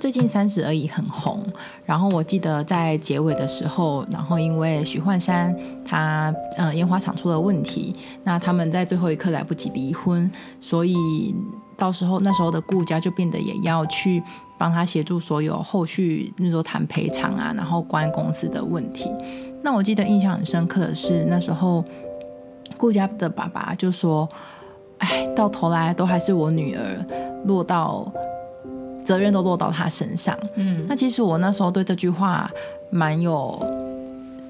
最近三十而已很红，然后我记得在结尾的时候，然后因为许幻山他呃烟花厂出了问题，那他们在最后一刻来不及离婚，所以到时候那时候的顾家就变得也要去帮他协助所有后续那时候谈赔偿啊，然后关公司的问题。那我记得印象很深刻的是那时候顾家的爸爸就说：“哎，到头来都还是我女儿落到。”责任都落到他身上。嗯，那其实我那时候对这句话蛮有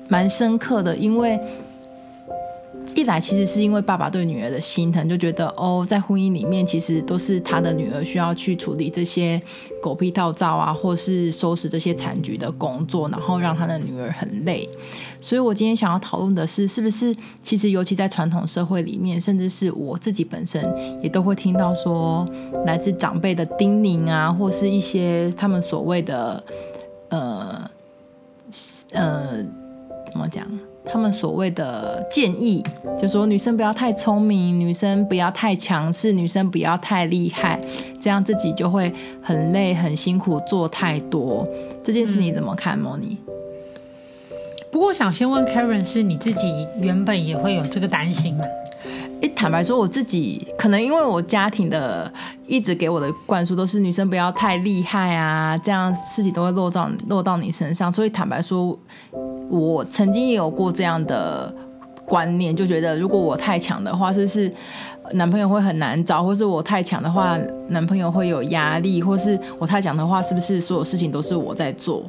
蛮深刻的，因为一来其实是因为爸爸对女儿的心疼，就觉得哦，在婚姻里面其实都是他的女儿需要去处理这些狗屁倒灶啊，或是收拾这些残局的工作，然后让他的女儿很累。所以我今天想要讨论的是，是不是其实尤其在传统社会里面，甚至是我自己本身也都会听到说，来自长辈的叮咛啊，或是一些他们所谓的呃呃怎么讲？他们所谓的建议，就说女生不要太聪明，女生不要太强势，女生不要太厉害，这样自己就会很累、很辛苦，做太多。这件事你怎么看，莫妮？不过我想先问 Karen，是你自己原本也会有这个担心吗？一坦白说，我自己可能因为我家庭的一直给我的灌输都是女生不要太厉害啊，这样事情都会落到落到你身上，所以坦白说，我曾经也有过这样的观念，就觉得如果我太强的话，是不是男朋友会很难找，或是我太强的话，男朋友会有压力，或是我太强的话，是不是所有事情都是我在做？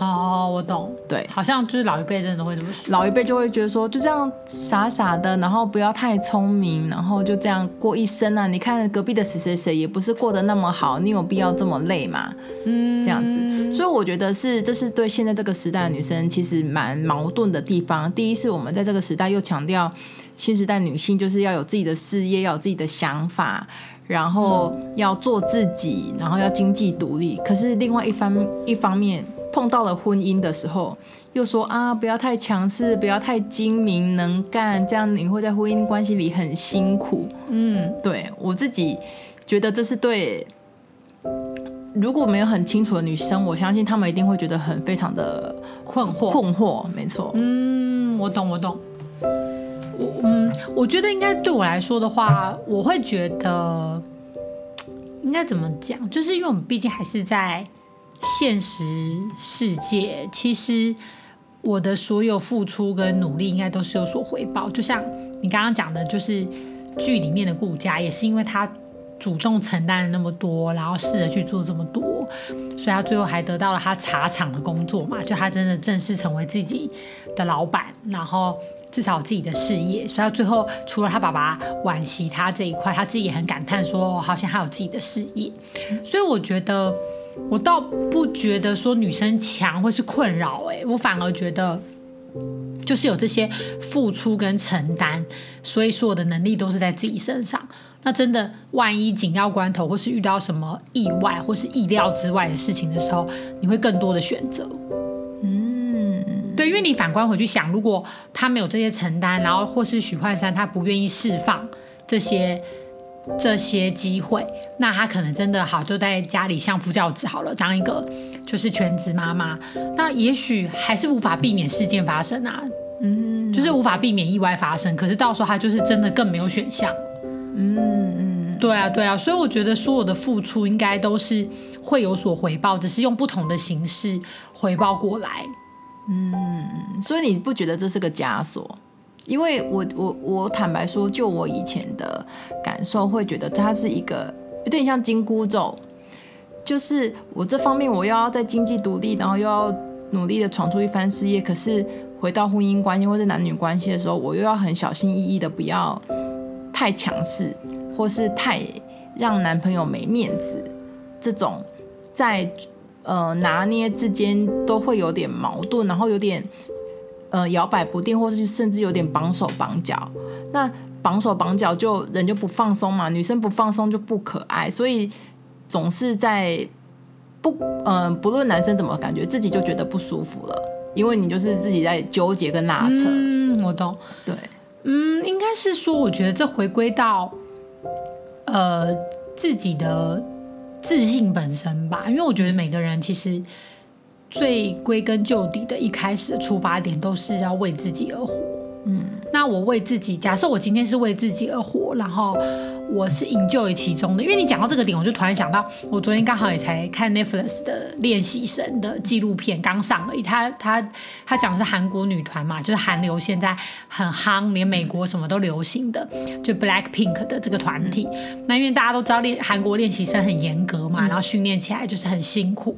哦，我懂，对，好像就是老一辈真的会这么说。老一辈就会觉得说，就这样傻傻的，然后不要太聪明，然后就这样过一生啊。你看隔壁的谁谁谁也不是过得那么好，你有必要这么累吗？嗯，这样子。所以我觉得是，这是对现在这个时代的女生其实蛮矛盾的地方。第一是我们在这个时代又强调新时代女性就是要有自己的事业，要有自己的想法，然后要做自己，然后要经济独立。可是另外一方一方面。碰到了婚姻的时候，又说啊，不要太强势，不要太精明能干，这样你会在婚姻关系里很辛苦。嗯，对，我自己觉得这是对，如果没有很清楚的女生，我相信她们一定会觉得很非常的困惑。困惑，没错。嗯，我懂，我懂。我嗯，我觉得应该对我来说的话，我会觉得应该怎么讲，就是因为我们毕竟还是在。现实世界，其实我的所有付出跟努力应该都是有所回报。就像你刚刚讲的，就是剧里面的顾家，也是因为他主动承担了那么多，然后试着去做这么多，所以他最后还得到了他茶厂的工作嘛。就他真的正式成为自己的老板，然后至少有自己的事业。所以他最后除了他爸爸惋惜他这一块，他自己也很感叹说，好像他有自己的事业。所以我觉得。我倒不觉得说女生强会是困扰，哎，我反而觉得就是有这些付出跟承担，所以所有的能力都是在自己身上。那真的万一紧要关头，或是遇到什么意外，或是意料之外的事情的时候，你会更多的选择。嗯，对，因为你反观回去想，如果他没有这些承担，然后或是许幻山他不愿意释放这些。这些机会，那她可能真的好，就在家里相夫教子好了，当一个就是全职妈妈。那也许还是无法避免事件发生啊，嗯，就是无法避免意外发生。可是到时候她就是真的更没有选项，嗯嗯，对啊对啊。所以我觉得所有的付出应该都是会有所回报，只是用不同的形式回报过来。嗯，所以你不觉得这是个枷锁？因为我我我坦白说，就我以前的感受，会觉得它是一个有点像紧箍咒，就是我这方面我又要在经济独立，然后又要努力的闯出一番事业，可是回到婚姻关系或者男女关系的时候，我又要很小心翼翼的不要太强势，或是太让男朋友没面子，这种在呃拿捏之间都会有点矛盾，然后有点。呃摇摆不定，或是甚至有点绑手绑脚。那绑手绑脚就人就不放松嘛，女生不放松就不可爱，所以总是在不嗯、呃，不论男生怎么感觉，自己就觉得不舒服了，因为你就是自己在纠结跟拉扯。嗯，我懂。对，嗯，应该是说，我觉得这回归到呃自己的自信本身吧，因为我觉得每个人其实最归根究底的一开始的出发点都是要为自己而活。嗯，那我为自己，假设我今天是为自己而活，然后我是营救于其中的。因为你讲到这个点，我就突然想到，我昨天刚好也才看 Netflix 的练习生的纪录片，刚上而已。他他他讲的是韩国女团嘛，就是韩流现在很夯，连美国什么都流行的，就 Black Pink 的这个团体。嗯、那因为大家都知道练韩国练习生很严格嘛，嗯、然后训练起来就是很辛苦。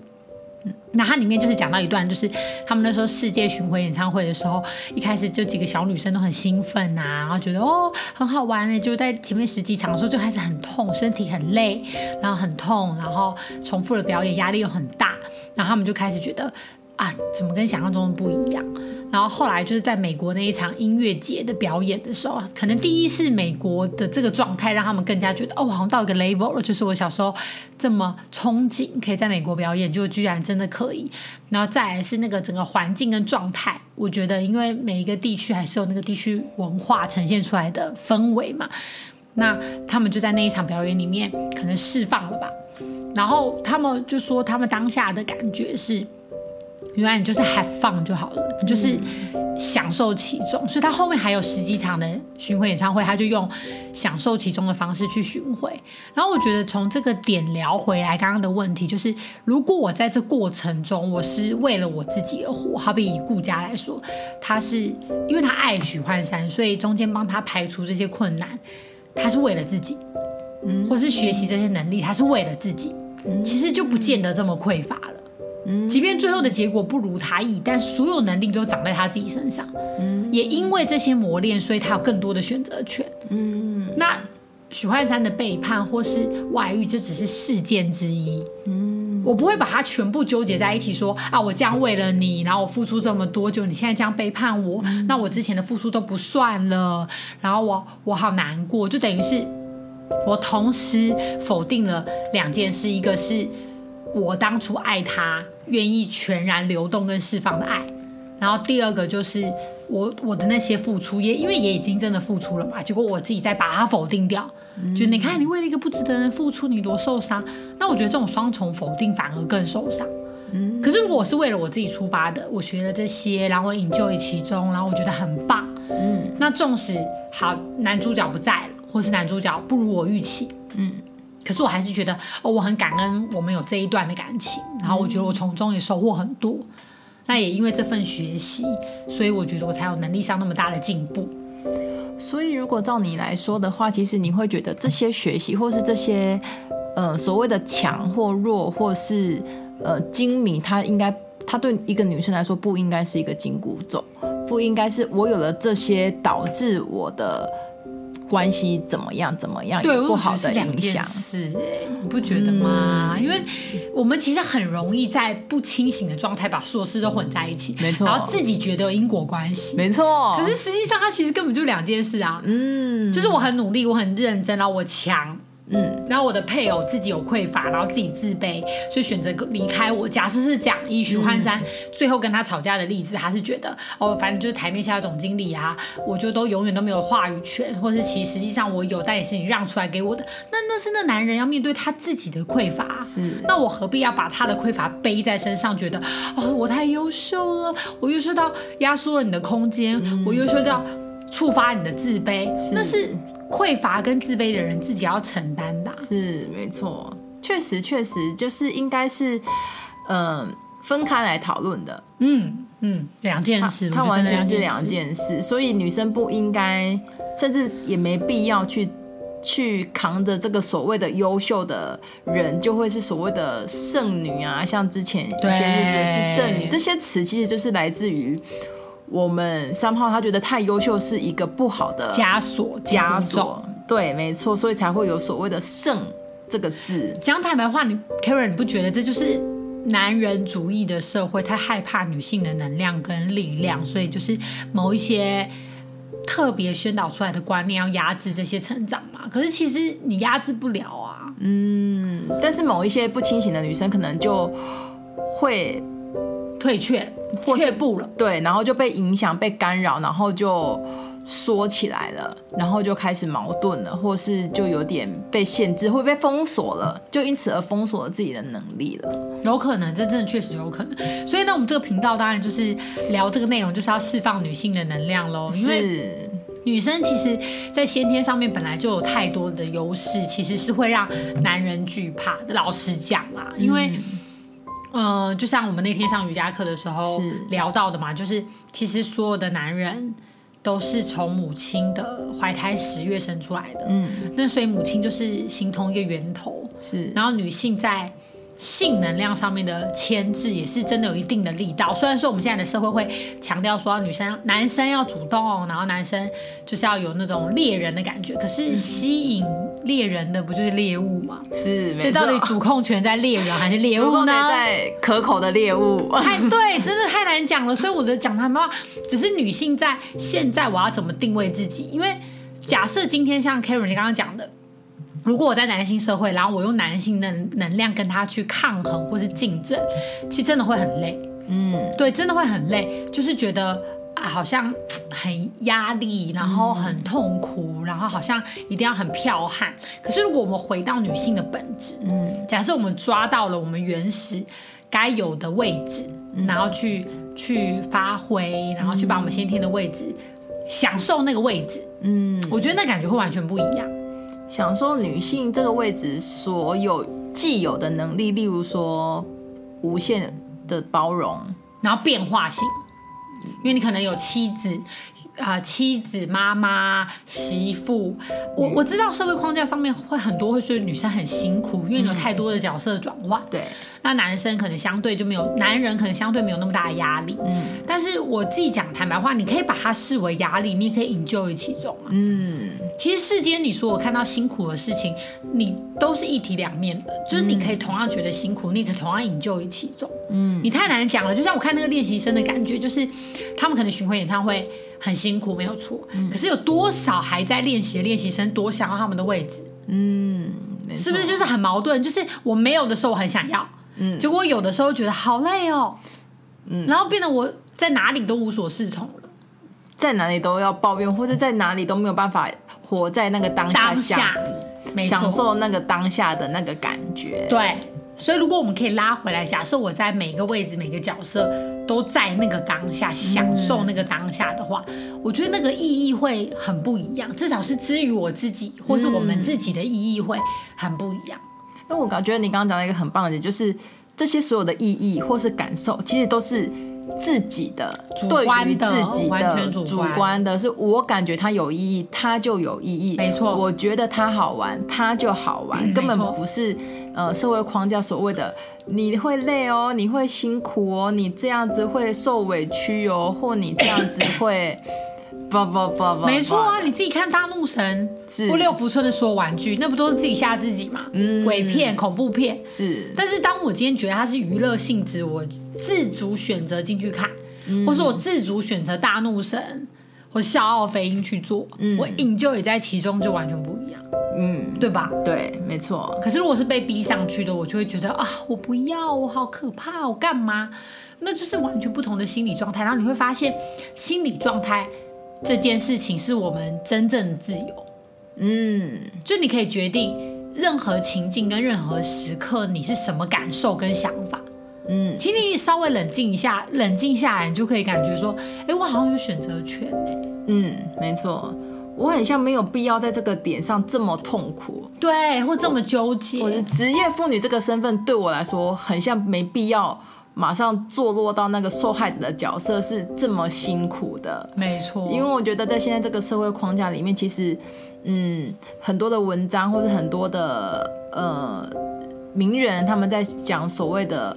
那它里面就是讲到一段，就是他们那时候世界巡回演唱会的时候，一开始就几个小女生都很兴奋呐、啊，然后觉得哦很好玩呢，就在前面十几场的时候就开始很痛，身体很累，然后很痛，然后重复的表演压力又很大，然后他们就开始觉得。啊，怎么跟想象中的不一样？然后后来就是在美国那一场音乐节的表演的时候，可能第一是美国的这个状态让他们更加觉得，哦，好像到一个 level 了，就是我小时候这么憧憬可以在美国表演，就居然真的可以。然后再来是那个整个环境跟状态，我觉得因为每一个地区还是有那个地区文化呈现出来的氛围嘛，那他们就在那一场表演里面可能释放了吧。然后他们就说他们当下的感觉是。原来你就是 have fun 就好了，你就是享受其中。所以他后面还有十几场的巡回演唱会，他就用享受其中的方式去巡回。然后我觉得从这个点聊回来，刚刚的问题就是，如果我在这过程中我是为了我自己而活，好比以顾家来说，他是因为他爱许幻山，所以中间帮他排除这些困难，他是为了自己，嗯，或是学习这些能力，他是为了自己，其实就不见得这么匮乏了。即便最后的结果不如他意，但所有能力都长在他自己身上。嗯，也因为这些磨练，所以他有更多的选择权。嗯，那许幻山的背叛或是外遇，这只是事件之一。嗯，我不会把它全部纠结在一起说，说啊，我这样为了你，然后我付出这么多，就你现在这样背叛我，嗯，那我之前的付出都不算了，然后我我好难过，就等于是我同时否定了两件事，一个是。我当初爱他，愿意全然流动跟释放的爱，然后第二个就是我我的那些付出，也因为也已经真的付出了嘛，结果我自己再把它否定掉，嗯、就你看你为了一个不值得人付出，你多受伤。那我觉得这种双重否定反而更受伤。嗯，可是如果我是为了我自己出发的，我学了这些，然后我引咎于其中，然后我觉得很棒。嗯，那纵使好男主角不在了，或是男主角不如我预期，嗯。可是我还是觉得，哦，我很感恩我们有这一段的感情，然后我觉得我从中也收获很多。那也因为这份学习，所以我觉得我才有能力上那么大的进步。所以如果照你来说的话，其实你会觉得这些学习，或是这些呃所谓的强或弱，或是呃精明，它应该，它对一个女生来说不应该是一个紧箍咒，不应该是我有了这些导致我的。关系怎么样？怎么样？对，有不好的影响。是哎，你不觉得吗？嗯、因为我们其实很容易在不清醒的状态把所有事都混在一起，没错。然后自己觉得有因果关系，没错。可是实际上，它其实根本就两件事啊。嗯，就是我很努力，我很认真，然后我强。嗯，然后我的配偶自己有匮乏，然后自己自卑，所以选择离开我。假设是讲以许幻山最后跟他吵架的例子，他是觉得哦，反正就是台面下的总经理啊，我就都永远都没有话语权，或是其实实际上我有，但也是你让出来给我的。那那是那男人要面对他自己的匮乏，是。那我何必要把他的匮乏背在身上？觉得哦，我太优秀了，我优秀到压缩了你的空间，嗯、我优秀到触发你的自卑，是那是。匮乏跟自卑的人自己要承担的，是没错，确实确实就是应该是，嗯、呃，分开来讨论的，嗯嗯，两件事，它完全是两件事，所以女生不应该，甚至也没必要去去扛着这个所谓的优秀的人，就会是所谓的剩女啊，像之前有些日子是剩女，这些词其实就是来自于。我们三号他觉得太优秀是一个不好的枷锁，枷锁，对，没错，所以才会有所谓的“圣”这个字。讲坦白话，你 Karen，你不觉得这就是男人主义的社会，太害怕女性的能量跟力量，所以就是某一些特别宣导出来的观念要压制这些成长嘛。可是其实你压制不了啊。嗯，但是某一些不清醒的女生可能就会退却，却步了。对，然后就被影响、被干扰，然后就。缩起来了，然后就开始矛盾了，或是就有点被限制，会被封锁了，就因此而封锁了自己的能力了。有可能，这真的确实有可能。所以呢，我们这个频道当然就是聊这个内容，就是要释放女性的能量喽。因为女生其实，在先天上面本来就有太多的优势，其实是会让男人惧怕的。老实讲啦，因为，嗯、呃，就像我们那天上瑜伽课的时候聊到的嘛，就是其实所有的男人。都是从母亲的怀胎十月生出来的，嗯，那所以母亲就是形同一个源头，是。然后女性在性能量上面的牵制也是真的有一定的力道。虽然说我们现在的社会会强调说女生、男生要主动，然后男生就是要有那种猎人的感觉，可是吸引猎人的不就是猎物吗？是，所以到底主控权在猎人还是猎物呢？在可口的猎物。太对，真的太难讲了。所以我觉得讲他们话，只是女性在现在我要怎么定位自己？因为假设今天像 Karen 你刚刚讲的。如果我在男性社会，然后我用男性的能量跟他去抗衡或是竞争，其实真的会很累。嗯，对，真的会很累，就是觉得啊，好像很压力，然后很痛苦，然后好像一定要很剽悍。可是如果我们回到女性的本质，嗯，假设我们抓到了我们原始该有的位置，然后去去发挥，然后去把我们先天的位置享受那个位置，嗯，我觉得那感觉会完全不一样。想说女性这个位置所有既有的能力，例如说无限的包容，然后变化性，因为你可能有妻子啊、呃，妻子、妈妈、媳妇。我我知道社会框架上面会很多会说女生很辛苦，因为你有太多的角色转换。对。那男生可能相对就没有，男人可能相对没有那么大的压力。嗯，但是我自己讲坦白话，你可以把它视为压力，你也可以 enjoy 其中啊。嗯，其实世间你说我看到辛苦的事情，你都是一体两面的，就是你可以同样觉得辛苦，你也可以同样 enjoy 其中。嗯，你太难讲了，就像我看那个练习生的感觉，就是他们可能巡回演唱会很辛苦，没有错。嗯，可是有多少还在练习的练习生多想要他们的位置？嗯，是不是就是很矛盾？就是我没有的时候我很想要。嗯，结果有的时候觉得好累哦，嗯，然后变得我在哪里都无所适从了，在哪里都要抱怨，或者在哪里都没有办法活在那个当下，当下，享受那个当下的那个感觉。对，所以如果我们可以拉回来，假设我在每个位置、每个角色都在那个当下享受那个当下的话，嗯，我觉得那个意义会很不一样，至少是之于我自己，或是我们自己的意义会很不一样。因为我感觉你刚刚讲了一个很棒的点，就是这些所有的意义或是感受，其实都是自己的，主观的，对于自己的，完全主观，主观的，是我感觉它有意义，它就有意义。没错，我觉得它好玩，它就好玩，根本不是呃社会框架所谓的你会累哦，你会辛苦哦，你这样子会受委屈哦，或你这样子会。不不不不，没错啊！你自己看《大怒神》或六福村的说玩具，那不都是自己吓自己吗？嗯，鬼片、恐怖片是。但是当我今天觉得它是娱乐性质，我自主选择进去看，嗯、或是我自主选择《大怒神》或《笑傲飞鹰》去做，嗯、我 enjoy 也在其中，就完全不一样。嗯，对吧？对，没错。可是如果是被逼上去的，我就会觉得啊，我不要，我好可怕，我干嘛？那就是完全不同的心理状态。然后你会发现，心理状态。这件事情是我们真正的自由，嗯，就你可以决定任何情境跟任何时刻你是什么感受跟想法，嗯，请你稍微冷静一下，冷静下来，你就可以感觉说，哎，我好像有选择权哎，嗯，没错，我很像没有必要在这个点上这么痛苦，对，或这么纠结，我的职业妇女这个身份对我来说很像没必要。马上坐落到那个受害者的角色是这么辛苦的，没错。因为我觉得在现在这个社会框架里面，其实，嗯，很多的文章或者很多的呃名人他们在讲所谓的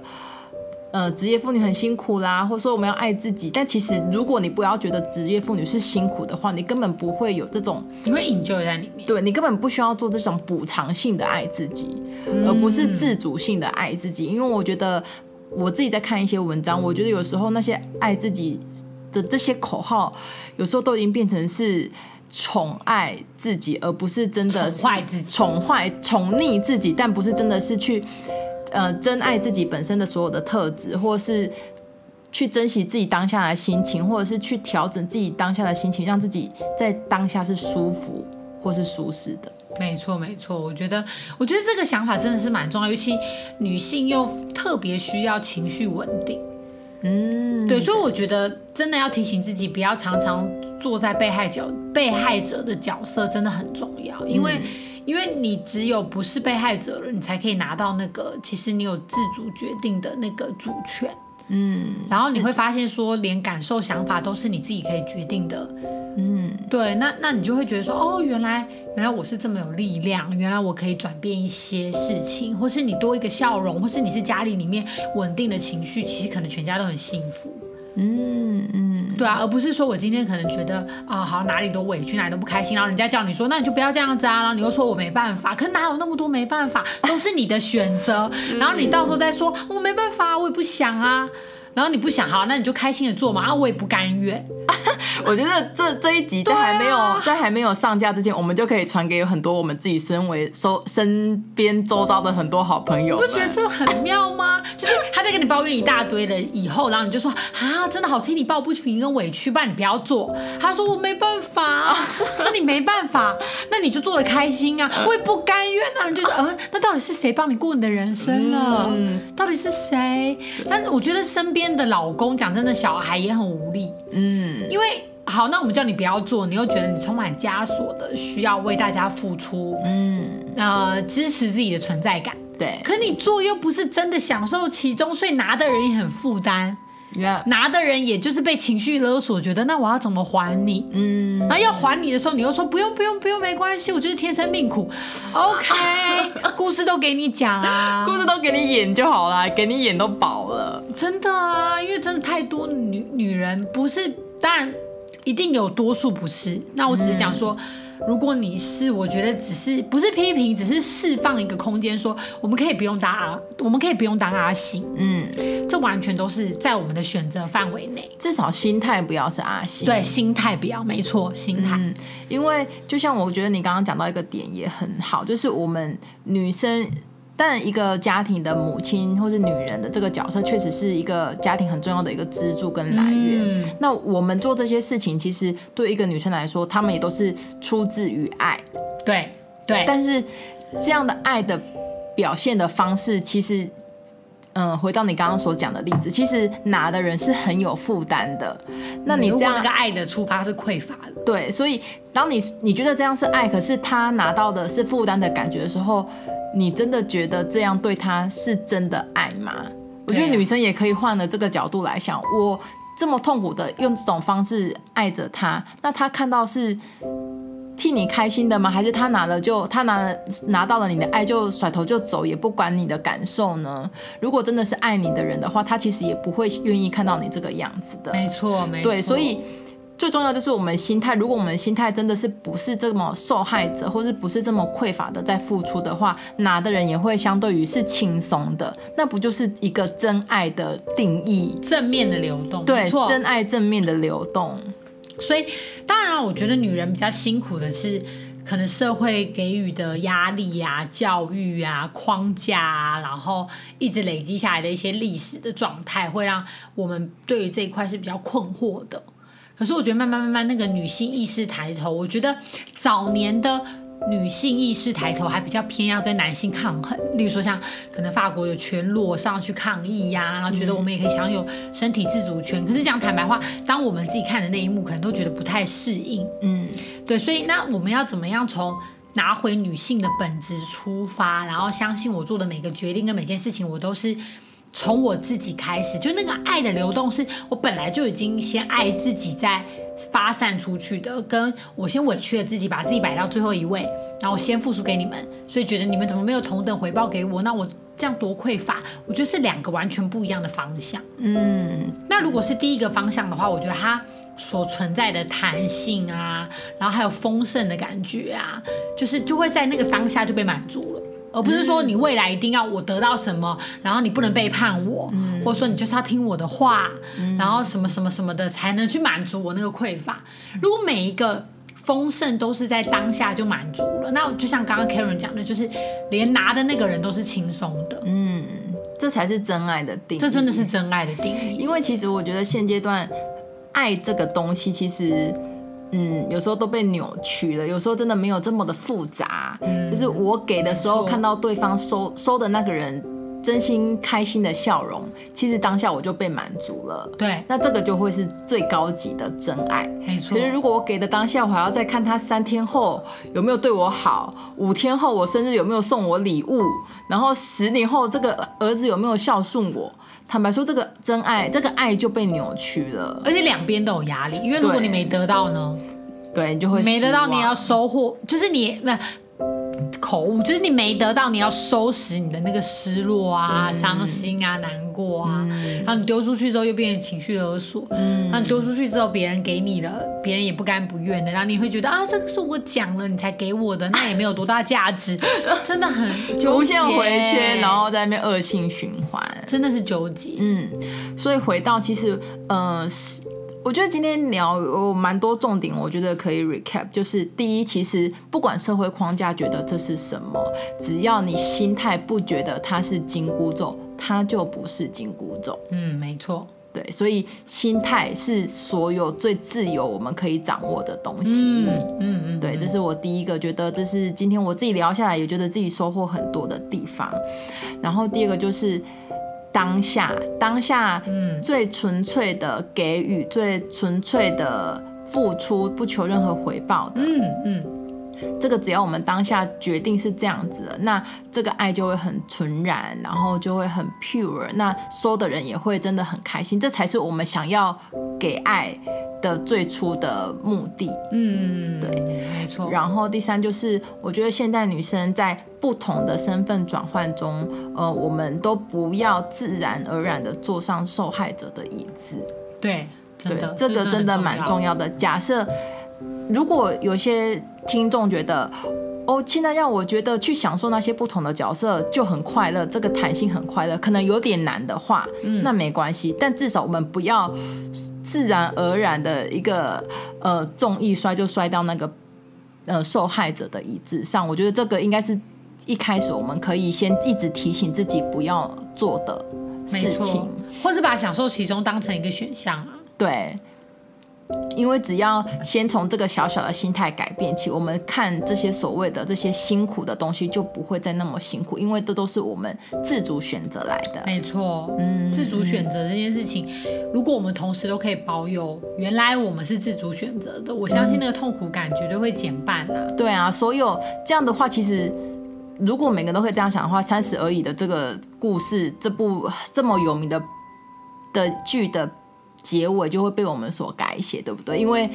呃职业妇女很辛苦啦，或者说我们要爱自己。但其实如果你不要觉得职业妇女是辛苦的话，你根本不会有这种，你会 enjoy 在里面。对，你根本不需要做这种补偿性的爱自己，嗯，而不是自主性的爱自己。因为我觉得。我自己在看一些文章，我觉得有时候那些爱自己的这些口号，有时候都已经变成是宠爱自己，而不是真的宠坏自己，宠坏宠溺自己，但不是真的是去呃珍爱自己本身的所有的特质，或是去珍惜自己当下的心情，或者是去调整自己当下的心情，让自己在当下是舒服或是舒适的。没错，没错，我觉得，我觉得这个想法真的是蛮重要，尤其女性又特别需要情绪稳定。嗯，对，所以我觉得真的要提醒自己，不要常常坐在被害角被害者的角色，真的很重要，因为，嗯、因为你只有不是被害者了，你才可以拿到那个，其实你有自主决定的那个主权。嗯，然后你会发现说，连感受、想法都是你自己可以决定的。嗯，对，那那你就会觉得说，哦，原来原来我是这么有力量，原来我可以转变一些事情，或是你多一个笑容，或是你是家里里面稳定的情绪，其实可能全家都很幸福。嗯嗯，对啊，而不是说我今天可能觉得啊，好像哪里都委屈，哪里都不开心，然后人家叫你说，那你就不要这样子啊，然后你又说我没办法，可哪有那么多没办法，都是你的选择，然后你到时候再说我没办法，我也不想啊。然后你不想好，那你就开心的做嘛。啊，我也不甘愿。我觉得这这一集在还没有、啊、在还没有上架之前，我们就可以传给很多我们自己身为收身边周遭的很多好朋友。你不觉得这很妙吗？就是他在跟你抱怨一大堆了以后，然后你就说啊，真的好替你抱不平跟委屈，不然你不要做。他说我没办法，那你没办法，那你就做的开心啊。我也不甘愿啊，你就说呃，那到底是谁帮你过你的人生了？嗯，到底是谁？但我觉得身边。的老公讲真的，小孩也很无力。嗯，因为好，那我们叫你不要做，你又觉得你充满枷锁的需要为大家付出。嗯，呃，支持自己的存在感。对，可你做又不是真的享受其中，所以拿的人也很负担。拿的人也就是被情绪勒索，觉得那我要怎么还你？嗯，然后要还你的时候，你又说不用不用不用，没关系，我就是天生命苦。OK，故事都给你讲啊，故事都给你演就好了，给你演都饱了。真的啊，因为真的太多女女人不是，当然一定有多数不是。那我只是讲说。嗯如果你是，我觉得只是不是批评，只是释放一个空间，说我们可以不用当阿，我们可以不用当阿信，嗯，这完全都是在我们的选择范围内，至少心态不要是阿信，对，心态不要，没错，心态，嗯，因为就像我觉得你刚刚讲到一个点也很好，就是我们女生。但一个家庭的母亲或是女人的这个角色，确实是一个家庭很重要的一个支柱跟来源。嗯、那我们做这些事情，其实对一个女生来说，她们也都是出自于爱。对对。但是这样的爱的表现的方式，其实，嗯，回到你刚刚所讲的例子，其实拿的人是很有负担的。那你这样那个爱的出发是匮乏的。对，所以当你你觉得这样是爱，可是他拿到的是负担的感觉的时候。你真的觉得这样对他是真的爱吗？我觉得女生也可以换了这个角度来想，我这么痛苦的用这种方式爱着他，那他看到是替你开心的吗？还是他拿了就他拿了拿到了你的爱就甩头就走，也不管你的感受呢？如果真的是爱你的人的话，他其实也不会愿意看到你这个样子的。没错，没错。对，所以。最重要就是我们心态，如果我们心态真的是不是这么受害者，或是不是这么匮乏的在付出的话，拿的人也会相对于是轻松的，那不就是一个真爱的定义？正面的流动，对，真爱正面的流动。所以当然，我觉得女人比较辛苦的是，可能社会给予的压力啊、教育啊、框架啊，然后一直累积下来的一些历史的状态，会让我们对于这一块是比较困惑的。可是我觉得慢慢慢慢那个女性意识抬头，我觉得早年的女性意识抬头还比较偏要跟男性抗衡，例如说像可能法国有全裸上去抗议呀、啊，然后觉得我们也可以享有身体自主权。可是讲坦白话，当我们自己看的那一幕，可能都觉得不太适应。嗯，对，所以那我们要怎么样从拿回女性的本质出发，然后相信我做的每个决定跟每件事情，我都是。从我自己开始，就那个爱的流动，是我本来就已经先爱自己，再发散出去的。跟我先委屈了自己，把自己摆到最后一位，然后先付出给你们，所以觉得你们怎么没有同等回报给我？那我这样多匮乏。我觉得是两个完全不一样的方向。嗯，那如果是第一个方向的话，我觉得它所存在的弹性啊，然后还有丰盛的感觉啊，就是就会在那个当下就被满足了。而不是说你未来一定要我得到什么，然后你不能背叛我，嗯、或者说你就是要听我的话，嗯、然后什么什么什么的才能去满足我那个匮乏。如果每一个丰盛都是在当下就满足了，那就像刚刚 Karen 讲的，就是连拿的那个人都是轻松的。嗯，这才是真爱的定义。这真的是真爱的定义。因为其实我觉得现阶段爱这个东西，其实嗯，有时候都被扭曲了，有时候真的没有这么的复杂。嗯，就是我给的时候，看到对方收收的那个人。真心开心的笑容，其实当下我就被满足了。对，那这个就会是最高级的真爱。没错。可是如果我给的当下，我还要再看他三天后有没有对我好，五天后我生日有没有送我礼物，然后十年后这个儿子有没有孝顺我，坦白说，这个真爱，这个爱就被扭曲了。而且两边都有压力，因为如果你没得到呢，对，对你就会没得到，你也要收获，就是你那。口误就是你没得到，你要收拾你的那个失落啊、伤、嗯、心啊、难过啊，嗯、然后你丢出去之后又变成情绪勒索，嗯，然后你丢出去之后别人给你了，别人也不甘不愿的，然后你会觉得啊，这个是我讲了你才给我的，那也没有多大价值，真的很无限回圈，然后在那边恶性循环，真的是纠结，嗯，所以回到其实，呃。我觉得今天聊有蛮多重点，我觉得可以 recap。就是第一，其实不管社会框架觉得这是什么，只要你心态不觉得它是紧箍咒，它就不是紧箍咒。嗯，没错。对，所以心态是所有最自由我们可以掌握的东西。嗯嗯嗯，嗯对，这是我第一个觉得，这是今天我自己聊下来也觉得自己收获很多的地方。然后第二个就是。当下，当下，嗯，最纯粹的给予，嗯、最纯粹的付出，不求任何回报的，嗯嗯，嗯这个只要我们当下决定是这样子的，那这个爱就会很纯然，然后就会很 pure，那收的人也会真的很开心，这才是我们想要给爱的最初的目的。嗯，对，没错。然后第三就是，我觉得现在女生在不同的身份转换中，呃，我们都不要自然而然的坐上受害者的椅子。对，真的，这个真的蛮重要的。假设如果有些听众觉得，哦，现在让我觉得去享受那些不同的角色就很快乐，这个弹性很快乐，可能有点难的话，嗯，那没关系。但至少我们不要自然而然的一个呃重一摔就摔到那个呃受害者的椅子上。我觉得这个应该是。一开始我们可以先一直提醒自己不要做的事情，或是把享受其中当成一个选项啊。对，因为只要先从这个小小的心态改变起，我们看这些所谓的这些辛苦的东西就不会再那么辛苦，因为这都是我们自主选择来的。没错，嗯，自主选择这件事情，如果我们同时都可以保有原来我们是自主选择的，我相信那个痛苦感绝对会减半啊。对啊，所有这样的话，其实。如果每个人都会这样想的话，《三十而已》的这个故事，这部这么有名的的剧的。结尾就会被我们所改写，对不对？因为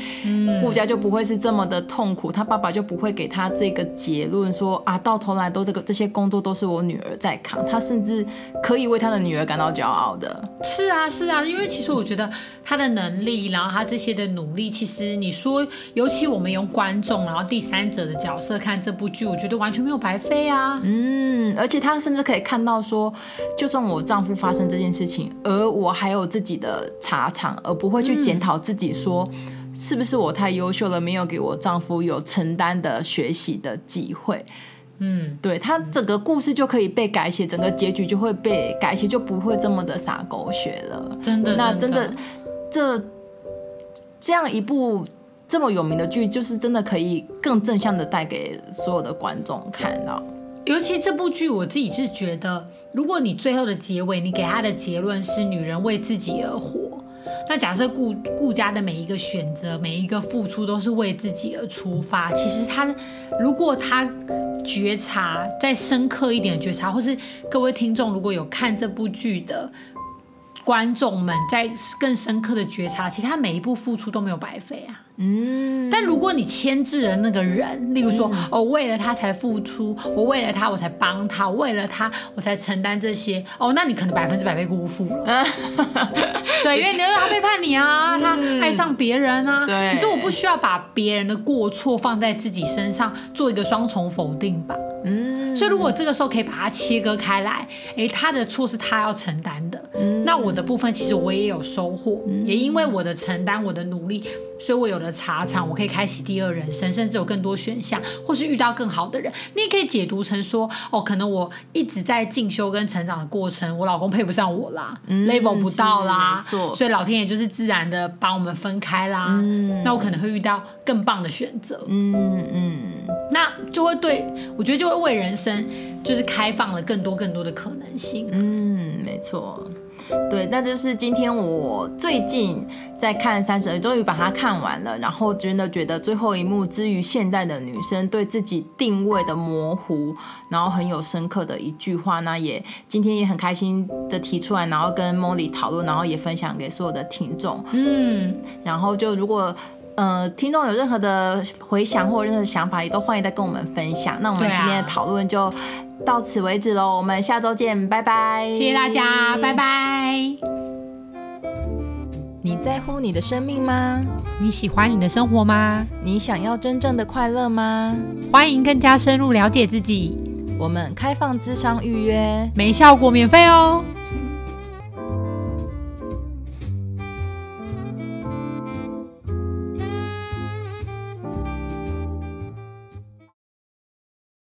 顾家就不会是这么的痛苦，他爸爸就不会给他这个结论说啊，到头来都这个这些工作都是我女儿在扛，他甚至可以为他的女儿感到骄傲的。是啊，是啊，因为其实我觉得他的能力，然后他这些的努力，其实你说，尤其我们用观众，然后第三者的角色看这部剧，我觉得完全没有白费啊。嗯，而且他甚至可以看到说，就算我丈夫发生这件事情，而我还有自己的茶厂。而不会去检讨自己，说是不是我太优秀了，没有给我丈夫有承担的学习的机会。嗯，对，他整个故事就可以被改写，整个结局就会被改写，就不会这么的洒狗血了。真的，那真的，这这样一部这么有名的剧，就是真的可以更正向的带给所有的观众看到。尤其这部剧，我自己是觉得，如果你最后的结尾，你给他的结论是女人为自己而活。那假设顾顾佳的每一个选择，每一个付出都是为自己而出发，其实他如果他觉察再深刻一点觉察，或是各位听众如果有看这部剧的观众们在更深刻的觉察，其实他每一步付出都没有白费啊。嗯，但如果你牵制了那个人，例如说，嗯、哦，为了他才付出，我为了他我才帮他，我为了他我才承担这些，哦，那你可能百分之百被辜负了。对，因为你说他背叛你啊，嗯、他爱上别人啊。对。可是我不需要把别人的过错放在自己身上，做一个双重否定吧。嗯。所以如果这个时候可以把它切割开来，诶，他的错是他要承担的。嗯。那我的部分其实我也有收获，嗯、也因为我的承担，我的努力。所以我有了茶厂，我可以开启第二人生，甚至有更多选项，或是遇到更好的人。你也可以解读成说，哦，可能我一直在进修跟成长的过程，我老公配不上我啦，嗯，level 不到啦，所以老天爷就是自然的把我们分开啦。嗯，那我可能会遇到更棒的选择。嗯嗯，那就会对，我觉得就会为人生就是开放了更多更多的可能性。嗯，没错。对，那就是今天我最近在看《三十而》，终于把它看完了，然后真的觉得最后一幕之于现代的女生对自己定位的模糊，然后很有深刻的一句话，那也今天也很开心的提出来，然后跟 Molly 讨论，然后也分享给所有的听众。嗯，然后就如果呃听众有任何的回想或任何的想法，也都欢迎再跟我们分享。那我们今天的讨论就。到此为止喽，我们下周见，拜拜！谢谢大家，拜拜！你在乎你的生命吗？你喜欢你的生活吗？你想要真正的快乐吗？欢迎更加深入了解自己。我们开放智商预约，没效果免费哦。